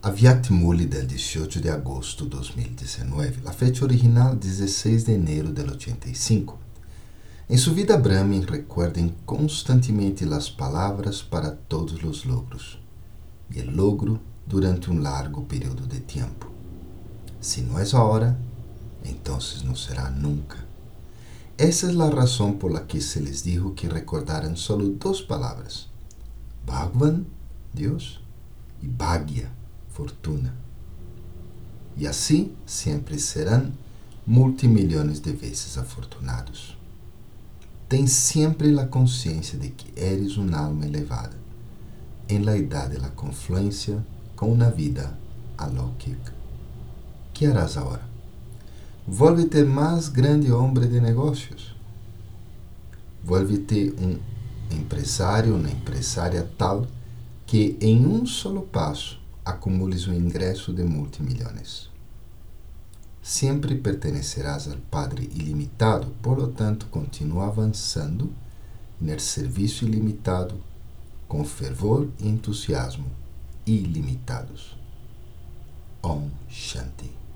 Aviat del 18 de agosto de 2019, la fecha original 16 de enero del 85. Em sua vida, Brahmin recuerden constantemente as palavras para todos os logros, e o logro durante um largo período de tempo. Se não é agora, então não será nunca. Essa é a razão por la que se les dijo que recordaran solo duas palavras: Bhagwan, Deus, e Bhagya, fortuna. E assim sempre serão multimilhões de vezes afortunados. Tem sempre a consciência de que eres uma alma elevada, em la idade da confluência com uma vida alóquica. Que harás agora? Vuelve-te mais grande homem de negócios. Vuelve-te um empresário, uma empresária tal que em um solo passo acumules um ingresso de multimilhões. Sempre pertenecerás ao Padre ilimitado, por lo tanto, continua avançando no serviço ilimitado com fervor e entusiasmo ilimitados. Om Shanti.